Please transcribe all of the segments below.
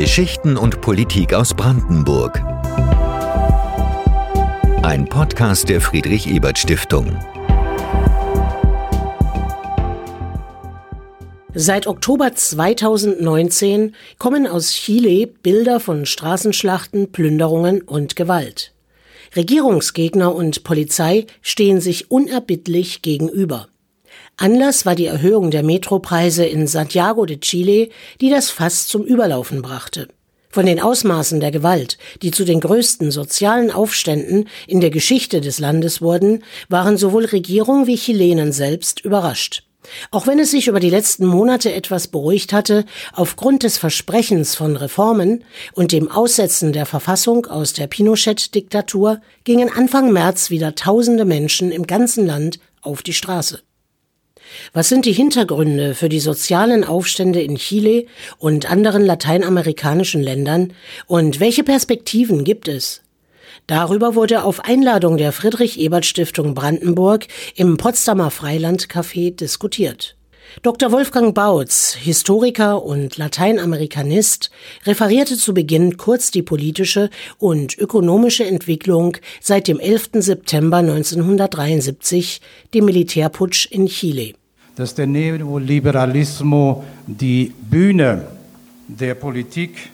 Geschichten und Politik aus Brandenburg. Ein Podcast der Friedrich Ebert Stiftung. Seit Oktober 2019 kommen aus Chile Bilder von Straßenschlachten, Plünderungen und Gewalt. Regierungsgegner und Polizei stehen sich unerbittlich gegenüber. Anlass war die Erhöhung der Metropreise in Santiago de Chile, die das Fass zum Überlaufen brachte. Von den Ausmaßen der Gewalt, die zu den größten sozialen Aufständen in der Geschichte des Landes wurden, waren sowohl Regierung wie Chilenen selbst überrascht. Auch wenn es sich über die letzten Monate etwas beruhigt hatte, aufgrund des Versprechens von Reformen und dem Aussetzen der Verfassung aus der Pinochet-Diktatur gingen Anfang März wieder tausende Menschen im ganzen Land auf die Straße. Was sind die Hintergründe für die sozialen Aufstände in Chile und anderen lateinamerikanischen Ländern und welche Perspektiven gibt es? Darüber wurde auf Einladung der Friedrich Ebert Stiftung Brandenburg im Potsdamer Freilandcafé diskutiert. Dr. Wolfgang Bautz, Historiker und Lateinamerikanist, referierte zu Beginn kurz die politische und ökonomische Entwicklung seit dem 11. September 1973, dem Militärputsch in Chile. Dass der Neoliberalismus die Bühne der Politik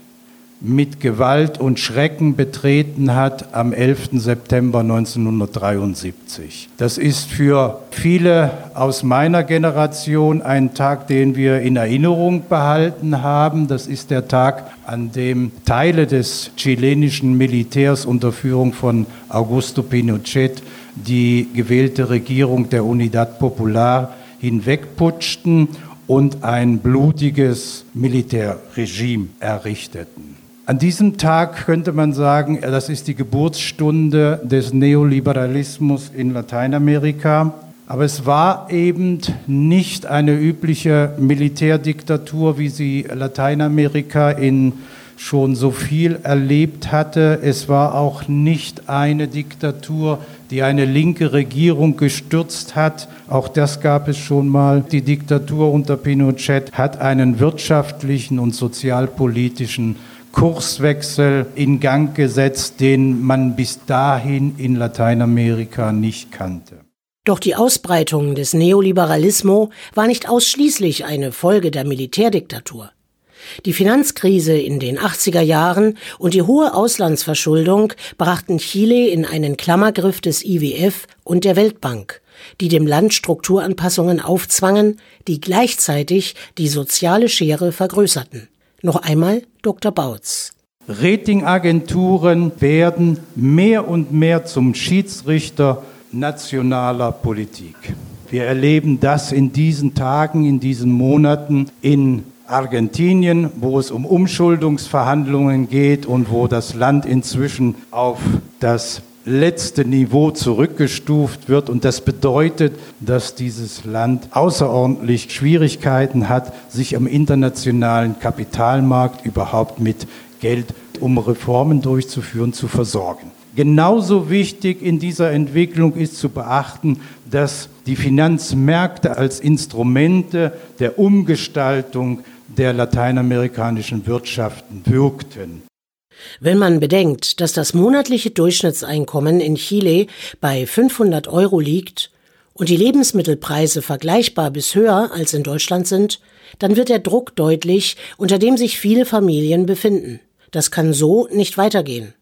mit Gewalt und Schrecken betreten hat am 11. September 1973. Das ist für viele aus meiner Generation ein Tag, den wir in Erinnerung behalten haben. Das ist der Tag, an dem Teile des chilenischen Militärs unter Führung von Augusto Pinochet die gewählte Regierung der Unidad Popular hinwegputschten und ein blutiges Militärregime errichteten. An diesem Tag könnte man sagen, das ist die Geburtsstunde des Neoliberalismus in Lateinamerika. Aber es war eben nicht eine übliche Militärdiktatur, wie sie Lateinamerika in schon so viel erlebt hatte. Es war auch nicht eine Diktatur, die eine linke Regierung gestürzt hat. Auch das gab es schon mal. Die Diktatur unter Pinochet hat einen wirtschaftlichen und sozialpolitischen Kurswechsel in Gang gesetzt, den man bis dahin in Lateinamerika nicht kannte. Doch die Ausbreitung des Neoliberalismus war nicht ausschließlich eine Folge der Militärdiktatur. Die Finanzkrise in den 80er Jahren und die hohe Auslandsverschuldung brachten Chile in einen Klammergriff des IWF und der Weltbank, die dem Land Strukturanpassungen aufzwangen, die gleichzeitig die soziale Schere vergrößerten. Noch einmal Dr. Bautz. Ratingagenturen werden mehr und mehr zum Schiedsrichter nationaler Politik. Wir erleben das in diesen Tagen, in diesen Monaten in Argentinien, wo es um Umschuldungsverhandlungen geht und wo das Land inzwischen auf das letzte Niveau zurückgestuft wird. Und das bedeutet, dass dieses Land außerordentlich Schwierigkeiten hat, sich am internationalen Kapitalmarkt überhaupt mit Geld, um Reformen durchzuführen, zu versorgen. Genauso wichtig in dieser Entwicklung ist zu beachten, dass die Finanzmärkte als Instrumente der Umgestaltung der lateinamerikanischen Wirtschaften wirkten. Wenn man bedenkt, dass das monatliche Durchschnittseinkommen in Chile bei 500 Euro liegt und die Lebensmittelpreise vergleichbar bis höher als in Deutschland sind, dann wird der Druck deutlich, unter dem sich viele Familien befinden. Das kann so nicht weitergehen.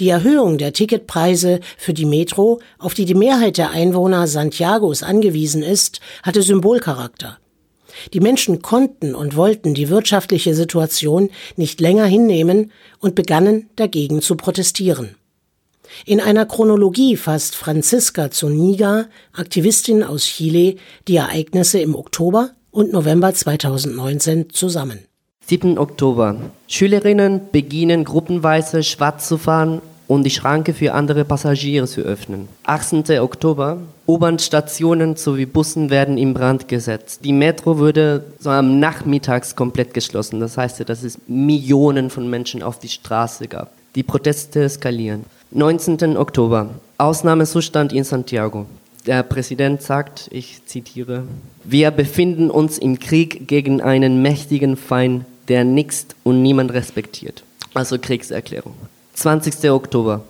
Die Erhöhung der Ticketpreise für die Metro, auf die die Mehrheit der Einwohner Santiagos angewiesen ist, hatte Symbolcharakter. Die Menschen konnten und wollten die wirtschaftliche Situation nicht länger hinnehmen und begannen dagegen zu protestieren. In einer Chronologie fasst Franziska Zuniga, Aktivistin aus Chile, die Ereignisse im Oktober und November 2019 zusammen. 7. Oktober. Schülerinnen beginnen gruppenweise schwarz zu fahren und die Schranke für andere Passagiere zu öffnen. 18. Oktober. U-Bahn-Stationen sowie Bussen werden in Brand gesetzt. Die Metro wurde so am Nachmittags komplett geschlossen. Das heißt, dass es Millionen von Menschen auf die Straße gab. Die Proteste eskalieren. 19. Oktober. Ausnahmezustand in Santiago. Der Präsident sagt, ich zitiere, wir befinden uns im Krieg gegen einen mächtigen Feind der nichts und niemand respektiert. Also Kriegserklärung. 20. Oktober.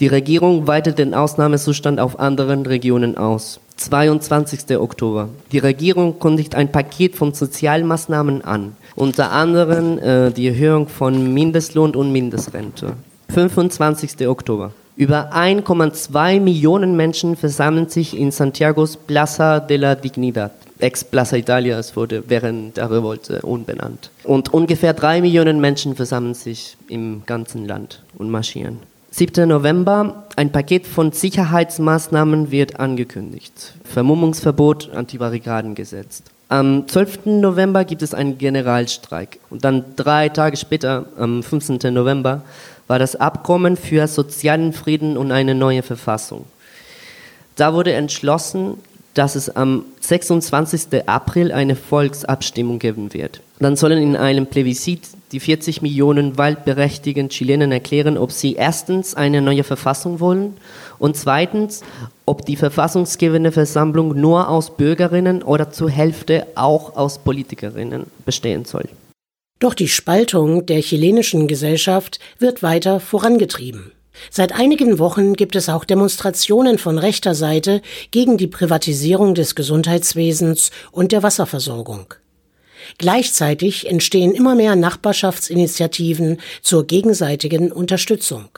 Die Regierung weitet den Ausnahmezustand auf anderen Regionen aus. 22. Oktober. Die Regierung kündigt ein Paket von Sozialmaßnahmen an, unter anderem äh, die Erhöhung von Mindestlohn und Mindestrente. 25. Oktober. Über 1,2 Millionen Menschen versammeln sich in Santiagos Plaza de la Dignidad. Ex-Plaza Italia, es wurde während der Revolte unbenannt. Und ungefähr 3 Millionen Menschen versammeln sich im ganzen Land und marschieren. 7. November, ein Paket von Sicherheitsmaßnahmen wird angekündigt. Vermummungsverbot, Antibarrikadengesetz. Am 12. November gibt es einen Generalstreik. Und dann drei Tage später, am 15. November, war das Abkommen für sozialen Frieden und eine neue Verfassung. Da wurde entschlossen, dass es am 26. April eine Volksabstimmung geben wird. Dann sollen in einem Plebiszit die 40 Millionen wahlberechtigten Chilenen erklären, ob sie erstens eine neue Verfassung wollen und zweitens, ob die verfassungsgebende Versammlung nur aus Bürgerinnen oder zur Hälfte auch aus Politikerinnen bestehen soll. Doch die Spaltung der chilenischen Gesellschaft wird weiter vorangetrieben. Seit einigen Wochen gibt es auch Demonstrationen von rechter Seite gegen die Privatisierung des Gesundheitswesens und der Wasserversorgung. Gleichzeitig entstehen immer mehr Nachbarschaftsinitiativen zur gegenseitigen Unterstützung.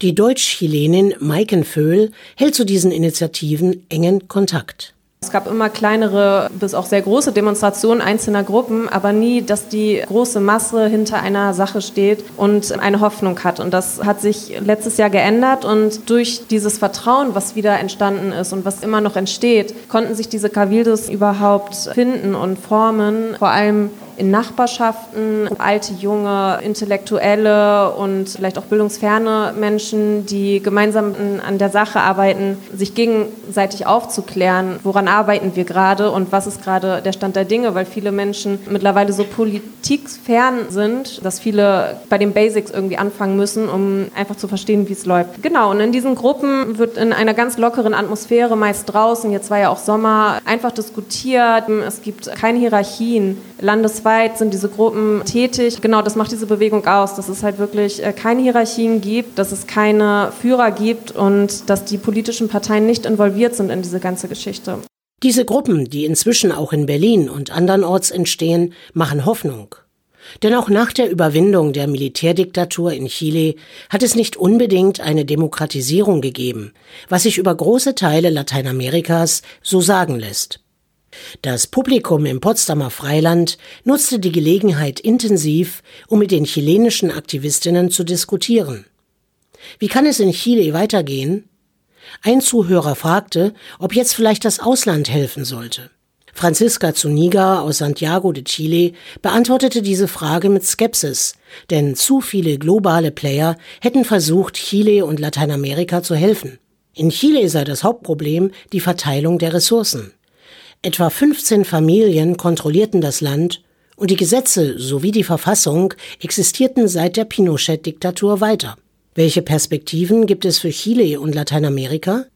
Die Deutsch-Chilenin Maiken Föhl hält zu diesen Initiativen engen Kontakt. Es gab immer kleinere bis auch sehr große Demonstrationen einzelner Gruppen, aber nie, dass die große Masse hinter einer Sache steht und eine Hoffnung hat. Und das hat sich letztes Jahr geändert und durch dieses Vertrauen, was wieder entstanden ist und was immer noch entsteht, konnten sich diese Cabildos überhaupt finden und formen. Vor allem in Nachbarschaften, alte, junge, intellektuelle und vielleicht auch bildungsferne Menschen, die gemeinsam an der Sache arbeiten, sich gegenseitig aufzuklären, woran arbeiten wir gerade und was ist gerade der Stand der Dinge, weil viele Menschen mittlerweile so politikfern sind, dass viele bei den Basics irgendwie anfangen müssen, um einfach zu verstehen, wie es läuft. Genau, und in diesen Gruppen wird in einer ganz lockeren Atmosphäre, meist draußen, jetzt war ja auch Sommer, einfach diskutiert. Es gibt keine Hierarchien. Landesweit landesweit sind diese Gruppen tätig. Genau, das macht diese Bewegung aus, dass es halt wirklich äh, keine Hierarchien gibt, dass es keine Führer gibt und dass die politischen Parteien nicht involviert sind in diese ganze Geschichte. Diese Gruppen, die inzwischen auch in Berlin und andernorts entstehen, machen Hoffnung. Denn auch nach der Überwindung der Militärdiktatur in Chile hat es nicht unbedingt eine Demokratisierung gegeben, was sich über große Teile Lateinamerikas so sagen lässt. Das Publikum im Potsdamer Freiland nutzte die Gelegenheit intensiv, um mit den chilenischen Aktivistinnen zu diskutieren. Wie kann es in Chile weitergehen? Ein Zuhörer fragte, ob jetzt vielleicht das Ausland helfen sollte. Franziska Zuniga aus Santiago de Chile beantwortete diese Frage mit Skepsis, denn zu viele globale Player hätten versucht, Chile und Lateinamerika zu helfen. In Chile sei das Hauptproblem die Verteilung der Ressourcen. Etwa 15 Familien kontrollierten das Land und die Gesetze sowie die Verfassung existierten seit der Pinochet-Diktatur weiter. Welche Perspektiven gibt es für Chile und Lateinamerika?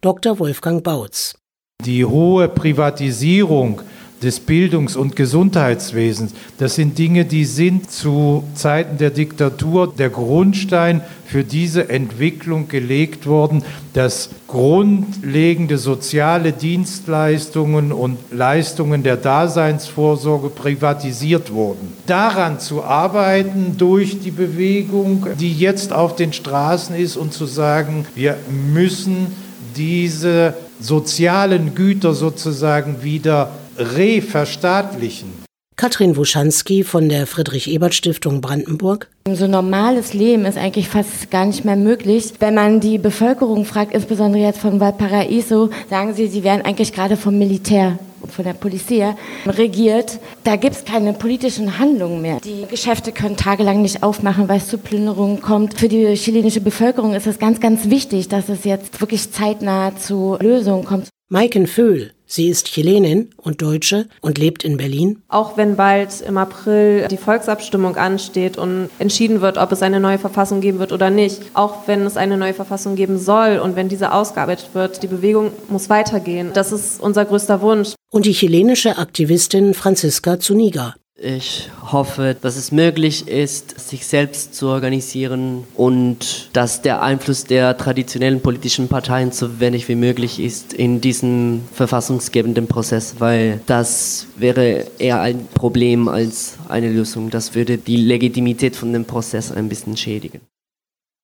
Dr. Wolfgang Bautz. Die hohe Privatisierung des Bildungs- und Gesundheitswesens. Das sind Dinge, die sind zu Zeiten der Diktatur der Grundstein für diese Entwicklung gelegt worden, dass grundlegende soziale Dienstleistungen und Leistungen der Daseinsvorsorge privatisiert wurden. Daran zu arbeiten durch die Bewegung, die jetzt auf den Straßen ist und zu sagen, wir müssen diese sozialen Güter sozusagen wieder reverstaatlichen. Katrin Wuschanski von der Friedrich-Ebert-Stiftung Brandenburg. So normales Leben ist eigentlich fast gar nicht mehr möglich. Wenn man die Bevölkerung fragt, insbesondere jetzt von Valparaiso, sagen sie, sie werden eigentlich gerade vom Militär von der Polizei regiert. Da gibt es keine politischen Handlungen mehr. Die Geschäfte können tagelang nicht aufmachen, weil es zu Plünderungen kommt. Für die chilenische Bevölkerung ist es ganz, ganz wichtig, dass es jetzt wirklich zeitnah zu Lösungen kommt. Maiken Föhl Sie ist Chilenin und Deutsche und lebt in Berlin. Auch wenn bald im April die Volksabstimmung ansteht und entschieden wird, ob es eine neue Verfassung geben wird oder nicht, auch wenn es eine neue Verfassung geben soll und wenn diese ausgearbeitet wird, die Bewegung muss weitergehen. Das ist unser größter Wunsch. Und die chilenische Aktivistin Franziska Zuniga. Ich hoffe, dass es möglich ist, sich selbst zu organisieren und dass der Einfluss der traditionellen politischen Parteien so wenig wie möglich ist in diesem verfassungsgebenden Prozess, weil das wäre eher ein Problem als eine Lösung. Das würde die Legitimität von dem Prozess ein bisschen schädigen.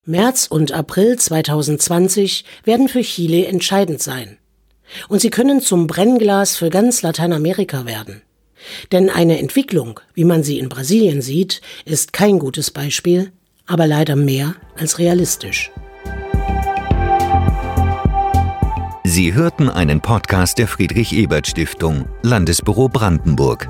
März und April 2020 werden für Chile entscheidend sein. Und sie können zum Brennglas für ganz Lateinamerika werden. Denn eine Entwicklung, wie man sie in Brasilien sieht, ist kein gutes Beispiel, aber leider mehr als realistisch. Sie hörten einen Podcast der Friedrich Ebert Stiftung, Landesbüro Brandenburg.